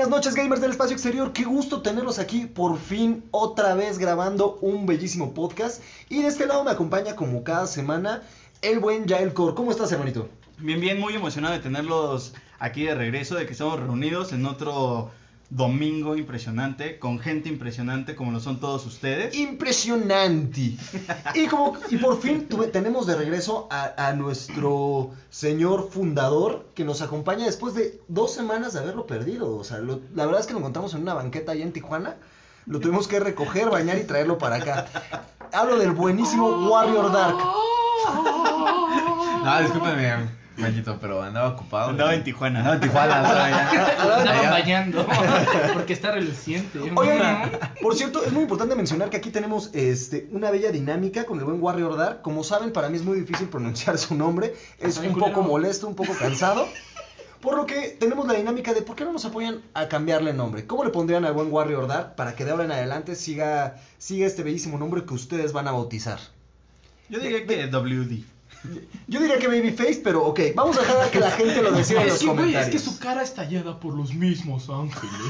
Buenas noches gamers del espacio exterior, qué gusto tenerlos aquí por fin otra vez grabando un bellísimo podcast y de este lado me acompaña como cada semana el buen Yael Cor. ¿Cómo estás hermanito? Bien, bien, muy emocionado de tenerlos aquí de regreso, de que estamos reunidos en otro domingo impresionante, con gente impresionante como lo son todos ustedes. Impresionante. Y, como, y por fin tuve- tenemos de regreso a, a nuestro señor fundador que nos acompaña después de dos semanas de haberlo perdido. O sea, lo- la verdad es que lo encontramos en una banqueta allá en Tijuana. Lo tuvimos que recoger, bañar y traerlo para acá. Hablo del buenísimo Warrior Dark. No, discúlpeme, Mayito, pero andaba ocupado. Andaba en Tijuana. Andaba en Tijuana, andaba allá. Estaban Allá. bañando. Porque está reluciente. Oigan, por cierto, es muy importante mencionar que aquí tenemos este, una bella dinámica con el buen Warrior Dark. Como saben, para mí es muy difícil pronunciar su nombre. Es un poco molesto, un poco cansado. Por lo que tenemos la dinámica de por qué no nos apoyan a cambiarle nombre. ¿Cómo le pondrían al buen Warrior Dark para que de ahora en adelante siga, siga este bellísimo nombre que ustedes van a bautizar? Yo diría que WD. Yo diría que Babyface, pero ok, vamos a dejar a que la gente lo decida en los que, comentarios. es que su cara está tallada por los mismos ángeles.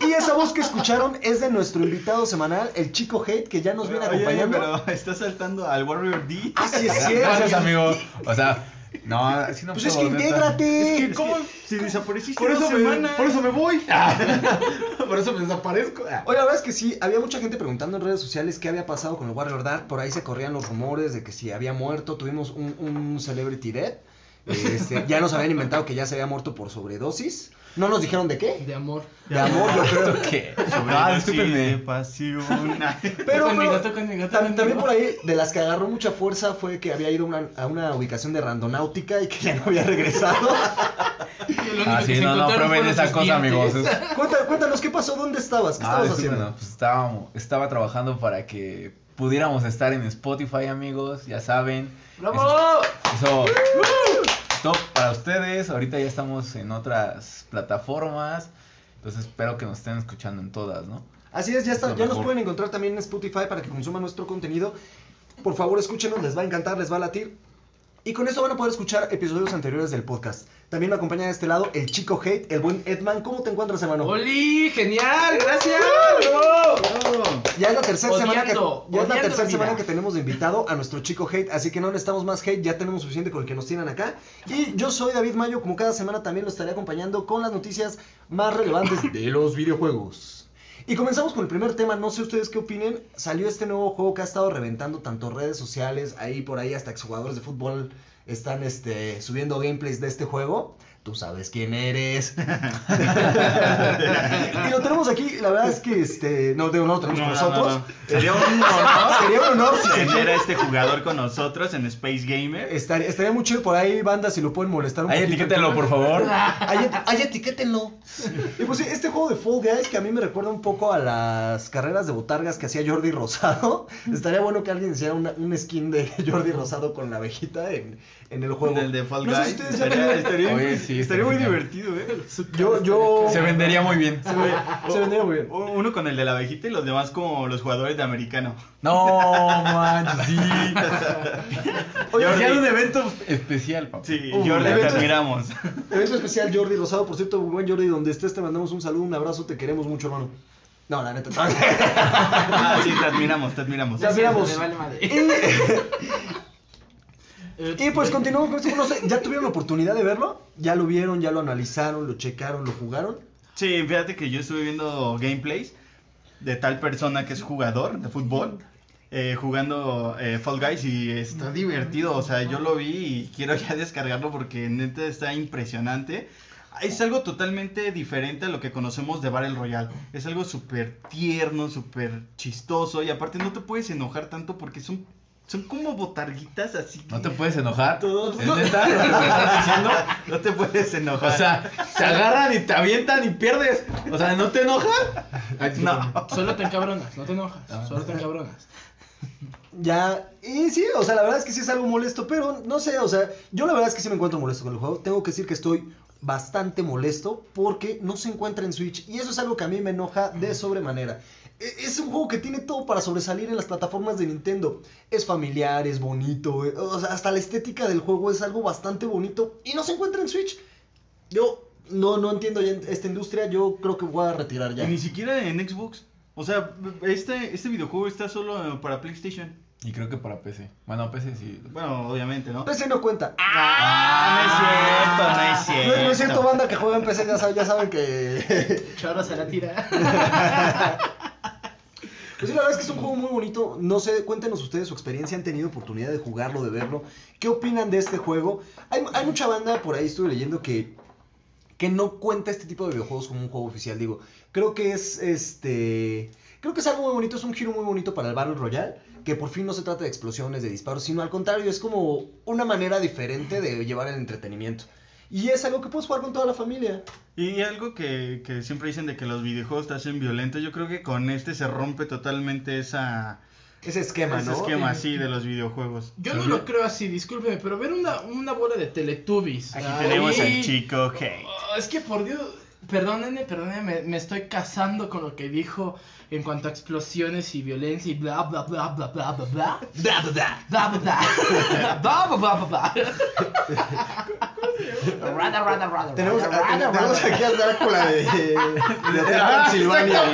Y esa voz que escucharon es de nuestro invitado semanal, el chico Hate, que ya nos viene Oye, acompañando. pero está saltando al Warrior D. Así es cierto. Gracias, amigo. O sea, no, así no Pues es que intégrate. Es que, ¿cómo? Si desapareciste Por dos eso, me, por eso me voy. por eso me desaparezco. Ah. Oye, la verdad es que sí, había mucha gente preguntando en redes sociales qué había pasado con el Warrior Dark. Por ahí se corrían los rumores de que si había muerto. Tuvimos un, un Celebrity Death. Este, ya nos habían inventado que ya se había muerto por sobredosis. No nos dijeron de qué. De amor. De amor, yo creo. ¿Qué? Sobre Ah, pasión. Pero, tú conmigo, tú tam- conmigo. también por ahí, de las que agarró mucha fuerza fue que había ido una- a una ubicación de randonáutica y que ya no había regresado. Ah, sí, no, no prueben esa cosa, amigos. Es- Cuéntanos, cuéntanos, ¿qué pasó? ¿Dónde estabas? ¿Qué Ah, estabas disculpen, haciendo? no, pues estábamos, estaba trabajando para que pudiéramos estar en Spotify, amigos, ya saben. ¡Bravo! Eso, esto para ustedes. Ahorita ya estamos en otras plataformas. Entonces espero que nos estén escuchando en todas, ¿no? Así es, ya, está, ya nos pueden encontrar también en Spotify para que consuman nuestro contenido. Por favor, escúchenos, les va a encantar, les va a latir. Y con esto van a poder escuchar episodios anteriores del podcast. También me acompaña de este lado el chico Hate, el buen Edman. ¿Cómo te encuentras, hermano? ¡Oli! ¡Genial! ¡Gracias! Ya es la tercera semana que, ya es la tercera la semana que tenemos de invitado a nuestro chico Hate, así que no necesitamos más hate, ya tenemos suficiente con el que nos tienen acá. Y yo soy David Mayo, como cada semana también lo estaré acompañando con las noticias más relevantes de los videojuegos. Y comenzamos con el primer tema, no sé ustedes qué opinen, salió este nuevo juego que ha estado reventando tanto redes sociales, ahí por ahí hasta exjugadores de fútbol están este, subiendo gameplays de este juego. Tú sabes quién eres. y lo tenemos aquí, la verdad es que este, no, no lo tenemos No, con no, no, nosotros. no. Sería un honor Tener a este jugador con nosotros en Space Gamer. Estaría, estaría muy chido por ahí, banda, si lo pueden molestar un Ahí poquito. etiquétenlo, por favor. Ahí, ahí etiquétenlo. Y pues sí, este juego de Fall Guys que a mí me recuerda un poco a las carreras de botargas que hacía Jordi Rosado. Estaría bueno que alguien hiciera una- un skin de Jordi Rosado con la abejita en, en el juego. Del de Fall No sé Guys. si estaría, estaría- Oye, sí, estaría muy divertido, ¿eh? Yo, yo... Se vendería muy bien. Se, ve- se vendría muy bien. Uno con el de la abejita y los demás como los jugadores de americano. No, manches, sí. Oye, Jordi. Un evento especial, papá. Sí, Uh, Jordi, te admiramos. Evento especial Jordi Rosado. Por cierto, buen Jordi, donde estés te mandamos un saludo, un abrazo, te queremos mucho, hermano. No, la neta. Ah, sí, te admiramos, te admiramos. Ya miramos. Me vale madre. Y pues continuamos con esto. No sé, ¿ya tuvieron la oportunidad de verlo? ¿Ya lo vieron, ya lo analizaron, lo checaron, lo jugaron? Sí, fíjate que yo estuve viendo gameplays de tal persona que es jugador de fútbol. Eh, jugando eh, Fall Guys y está divertido, o sea, yo lo vi y quiero ya descargarlo porque neta está impresionante. Es algo totalmente diferente a lo que conocemos de Battle Royale. Es algo súper tierno, súper chistoso y aparte no te puedes enojar tanto porque son, son como botarguitas así. No te que- puedes enojar. Todos- ¿Es neta lo que me estás diciendo? No te puedes enojar. O sea, se agarran y te avientan y pierdes. O sea, ¿no te enojan? Ay, no. Solo te encabronas, no te enojas. Solo te encabronas. Ya, y sí, o sea, la verdad es que sí es algo molesto, pero no sé, o sea, yo la verdad es que sí me encuentro molesto con el juego. Tengo que decir que estoy bastante molesto porque no se encuentra en Switch y eso es algo que a mí me enoja de sobremanera. E- Es un juego que tiene todo para sobresalir en las plataformas de Nintendo. Es familiar, es bonito, eh, o sea, hasta la estética del juego es algo bastante bonito y no se encuentra en Switch. Yo no, no entiendo esta industria, yo creo que voy a retirar ya. Y ni siquiera en Xbox. O sea, este, este videojuego está solo para PlayStation. Y creo que para PC. Bueno, PC sí. Bueno, obviamente, ¿no? PC no cuenta. Ah, no es cierto, no es No, cierto. no es cierto, banda que juega en PC, ya saben, ya saben que... Chorro se la tira. Pues sí, la verdad es que es un juego muy bonito. No sé, cuéntenos ustedes su experiencia, han tenido oportunidad de jugarlo, de verlo. ¿Qué opinan de este juego? Hay, hay mucha banda por ahí, estuve leyendo que, que no cuenta este tipo de videojuegos como un juego oficial. Digo, creo que es este. Creo que es algo muy bonito, es un giro muy bonito para el Battle Royale. Que por fin no se trata de explosiones, de disparos, sino al contrario, es como una manera diferente de llevar el entretenimiento. Y es algo que puedes jugar con toda la familia. Y algo que, que siempre dicen de que los videojuegos te hacen violento, yo creo que con este se rompe totalmente esa, Ese esquema, ese ¿no? esquema así de los videojuegos. Yo no lo creo así, discúlpeme, pero ver una, una bola de Teletubbies. Aquí tenemos al chico Hey. Oh, es que por Dios, perdónenme, perdónenme, me, me estoy casando con lo que dijo en cuanto a explosiones y violencia y bla bla bla bla bla bla bla. Da, da. Bla bla bla. Bla bla bla bla bla. Rada, rada, rada, Tenemos, rada, a- rada, tenemos rada. aquí al Drácula de, de Transilvania.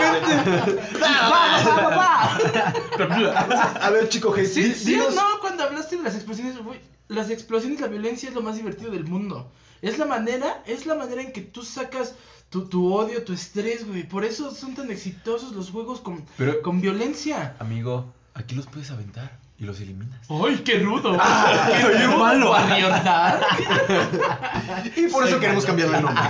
A ver, chico, Hey, Sí, sí no, cuando hablaste de las explosiones, güey, las explosiones, la violencia es lo más divertido del mundo. Es la manera, es la manera en que tú sacas tu, tu odio, tu estrés, güey. Por eso son tan exitosos los juegos con, Pero- con violencia. Amigo, aquí los puedes aventar y los eliminas. ¡Ay, qué rudo! soy ¡Qué un malo. Warriordad. Y por eso queremos malo. cambiarle el nombre.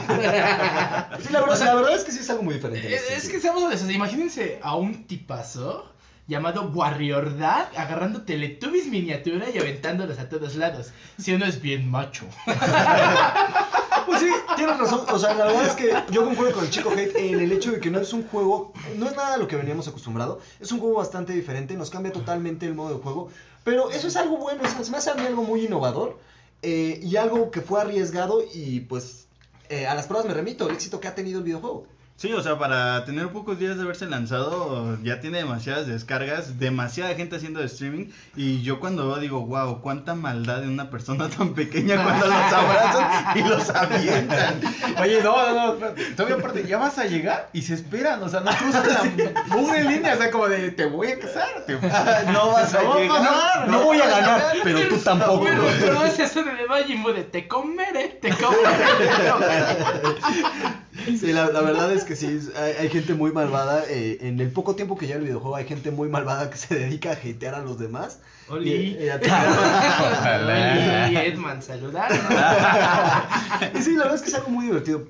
Sí, la verdad, la verdad es que sí es algo muy diferente. en Es, que seamos honestos, imagínense a un tipazo llamado Warriordad agarrando Teletubbies miniatura y aventándolos a todos lados. Si uno es bien macho. Pues sí, tienes razón. O sea, la verdad es que yo concuerdo con el chico Hate en el hecho de que no es un juego, no es nada a lo que veníamos acostumbrado. Es un juego bastante diferente, nos cambia totalmente el modo de juego. Pero eso es algo bueno, es más a mí algo muy innovador eh, y algo que fue arriesgado y pues eh, a las pruebas me remito, el éxito que ha tenido el videojuego. Sí, o sea, para tener pocos días de haberse lanzado, ya tiene demasiadas descargas, demasiada gente haciendo streaming. Y yo cuando veo digo, wow, cuánta maldad en una persona tan pequeña cuando los abrazan y los avientan. Oye, no, no, no. Todavía aparte, ya vas a llegar y se esperan, o sea, no cruzan la mugre línea, o sea, como de, te voy a casar, te No vas a No va a llegar. pasar, No voy a ganar, pero tú tampoco. Bueno, pero es eso de Majin de te comeré, te comeré, te comeré. Sí, la, la verdad es que sí, hay, hay gente muy malvada. eh, en el poco tiempo que lleva el videojuego, hay gente muy malvada que se dedica a hatear a los demás. Oli. Y- y a. Oli, Edman, saludar. y sí, la verdad es que es algo muy divertido.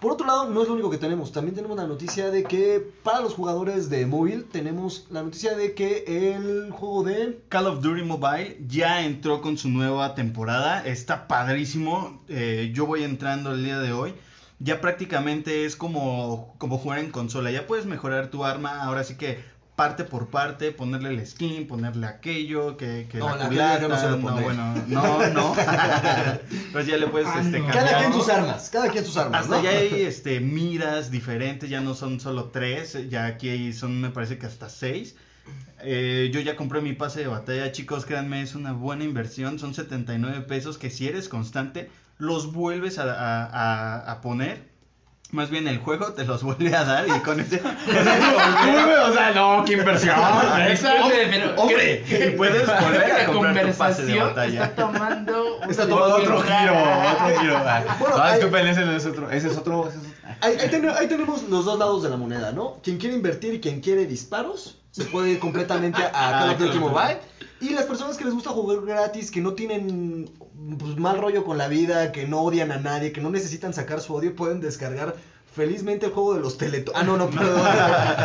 Por otro lado, no es lo único que tenemos. También tenemos la noticia de que para los jugadores de móvil, tenemos la noticia de que el juego de. Call of Duty Mobile ya entró con su nueva temporada. Está padrísimo. Eh, yo voy entrando el día de hoy. Ya prácticamente es como, como jugar en consola. Ya puedes mejorar tu arma. Ahora sí que parte por parte, ponerle el skin, ponerle aquello, que, que No, la la culata, aquello yo no se lo no, bueno, no, no. pues ya le puedes Ah, este, no. cambiar. Cada quien sus armas. Cada quien sus armas. Hasta ¿no? ya hay este, miras diferentes, ya no son solo tres, ya aquí hay- son me parece que hasta seis. Eh, yo ya compré mi pase de batalla, chicos, créanme, es una buena inversión, son 79 pesos que si eres constante los vuelves a, a- poner. Más bien el juego te los vuelve a dar y con ese... o sea, no, qué inversión. Exacto, pero ¡Hombre! Y puedes volver a la comprar tu pase de conversación batalla. está tomando Está tomando Otro giro, otro giro. Bueno, no, disculpen, ese es otro, ese es otro, ese es otro. Ahí, ahí ten- ahí tenemos los dos lados de la moneda, ¿no? Quien quiere invertir y quien quiere disparos se puede ir completamente a Call of Duty. Mobile. Y las personas que les gusta jugar gratis, que no tienen pues, mal rollo con la vida, que no odian a nadie, que no necesitan sacar su odio, pueden descargar felizmente el juego de los Teletubbies. Ah, no, no, perdón.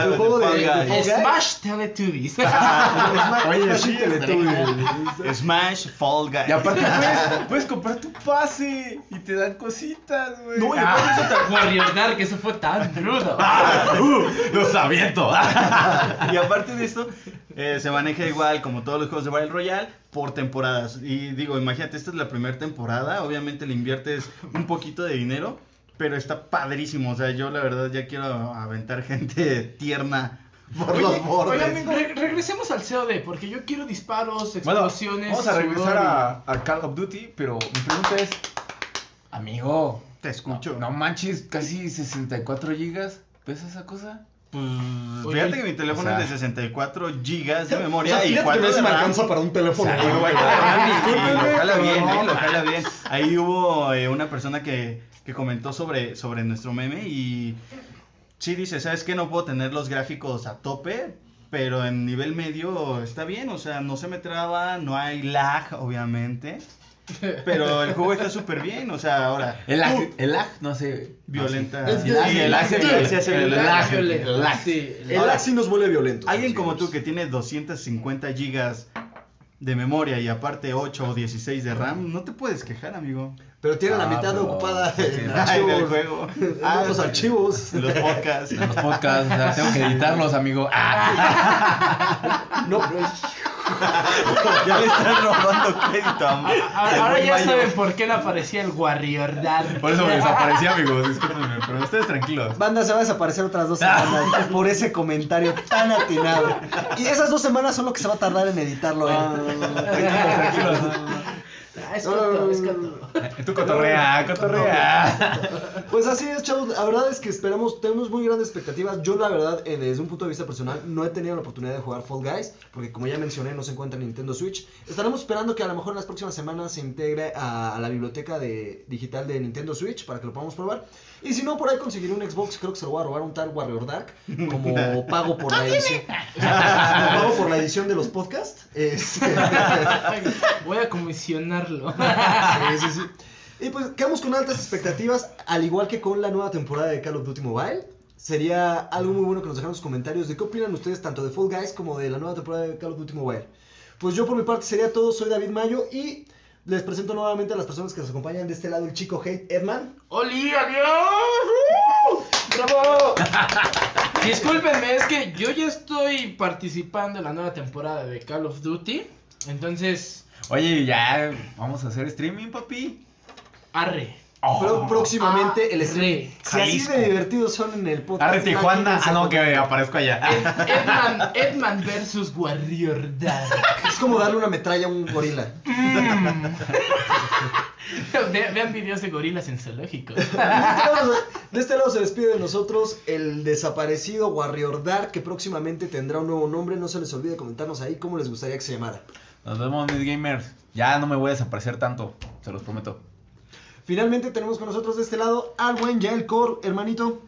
El juego de. Smash Teletubbies. Smash- Oye, Smash sí, Teletubbies. Smash Fall Guys. Y aparte puedes, puedes comprar tu pase y te dan cositas, güey. No, y Ah, Warriordar, que eso fue tan rudo. uh, los aviento. y aparte de esto, eh, se maneja igual como todos los juegos de Battle Royale por temporadas. Y digo, imagínate, esta es la primera temporada. Obviamente le inviertes un poquito de dinero, pero está padrísimo. O sea, yo la verdad ya quiero aventar gente tierna. Por los bordes. Re- regresemos al COD, porque yo quiero disparos, Bueno, explosiones. vamos a regresar a Call of Duty, pero mi pregunta es, Amigo, Te escucho. no manches, casi 64 gigas. ¿Pesa esa cosa? Pues Oye, fíjate que mi teléfono o sea- es de 64 gigas de O memoria sea, y fíjate que 4 no de se me alcanza para un teléfono. O sea, güey. lo jala bien, eh, lo no. jala bien. Ahí hubo eh, una persona que, que comentó sobre, sobre nuestro meme y sí dice, ¿sabes qué? No puedo tener los gráficos a tope, pero en nivel medio está bien, o sea, no se me traba, no hay lag, obviamente. Pero el juego está súper bien, o sea, ahora... El lag, tú, el lag, no sé. Violenta. Es- Sí, es- el lag se hace el el lag. sí, el El sí nos vuelve violentos. Alguien como tú que tiene 250 gigas de memoria y aparte 8 o 16 de RAM, no te puedes quejar, amigo. Pero tiene la Ah, mitad pero- ocupada en archivos. del juego. En otros archivos. En los podcasts. En los podcasts, o sea, tengo que editarlos, amigo. Ah, No, pero es- ya le están robando crédito a Ahora, ahora ya saben por qué le aparecía el Warrior Dad. por eso me desaparecí, amigos. Discúlpenme, pero ustedes tranquilos. Banda se va a desaparecer otras dos semanas por ese comentario tan atinado. Y esas dos semanas son lo que se va a tardar en editarlo. ¿eh? Tranquilos, Ah, es coto, es coto. Tú cotorrea, cotorrea. Pues así es, chavos. La verdad es que esperamos, tenemos muy grandes expectativas. Yo, la verdad, eh, desde un punto de vista personal, no he tenido la oportunidad de jugar Fall Guys, porque como ya mencioné, no se encuentra en Nintendo Switch. Estaremos esperando que a lo mejor en las próximas semanas se integre a, a la biblioteca de, digital de Nintendo Switch para que lo podamos probar. Y si no, por ahí conseguiré un Xbox, creo que se lo voy a robar un tal Warrior Dark, como pago por la edición. como pago por la edición de los podcasts. Este, Voy a comisionarlo. Sí, sí, sí. Y pues quedamos con altas expectativas, al igual que con la nueva temporada de Call of Duty Mobile. Sería algo muy bueno que nos dejaran sus comentarios de qué opinan ustedes tanto de Fall Guys como de la nueva temporada de Call of Duty Mobile. Pues yo por mi parte sería todo, soy David Mayo y les presento nuevamente a las personas que nos acompañan de este lado, el chico Hate Edman. ¡Oli, adiós! ¡Bravo! Discúlpenme, es que yo ya estoy participando en la nueva temporada de Call of Duty. Entonces, Oye, ya vamos a hacer streaming, papi. arre. Pero próximamente el Ah, stream. sí. Si así de divertidos son en el podcast. Arre Tijuana. Ah, no, que aparezco allá. Ed- Edman, Edman versus Warrior Dad. Es como darle una metralla a un gorila. Ve- vean videos de gorilas en zoológicos. De este lado- de este lado se despide de nosotros el desaparecido Warrior Dark, que próximamente tendrá un nuevo nombre. No se les olvide comentarnos ahí cómo les gustaría que se llamara. Nos vemos, mis gamers. Ya no me voy a desaparecer tanto, se los prometo. Finalmente tenemos con nosotros de este lado al buen Yael Core, hermanito.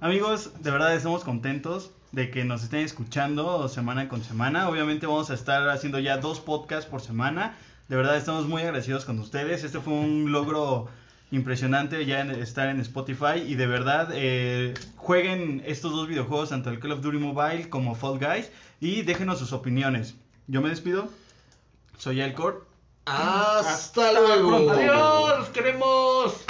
Amigos, de verdad estamos contentos de que nos estén escuchando semana con semana. Obviamente vamos a estar haciendo ya dos podcasts por semana. De verdad estamos muy agradecidos con ustedes. Este fue un logro impresionante ya estar en Spotify y de verdad eh, jueguen estos dos videojuegos, tanto el Call of Duty Mobile como Fall Guys y déjenos sus opiniones. Yo me despido. Soy Elcor. Hasta Hasta luego. pronto. Adiós, queremos.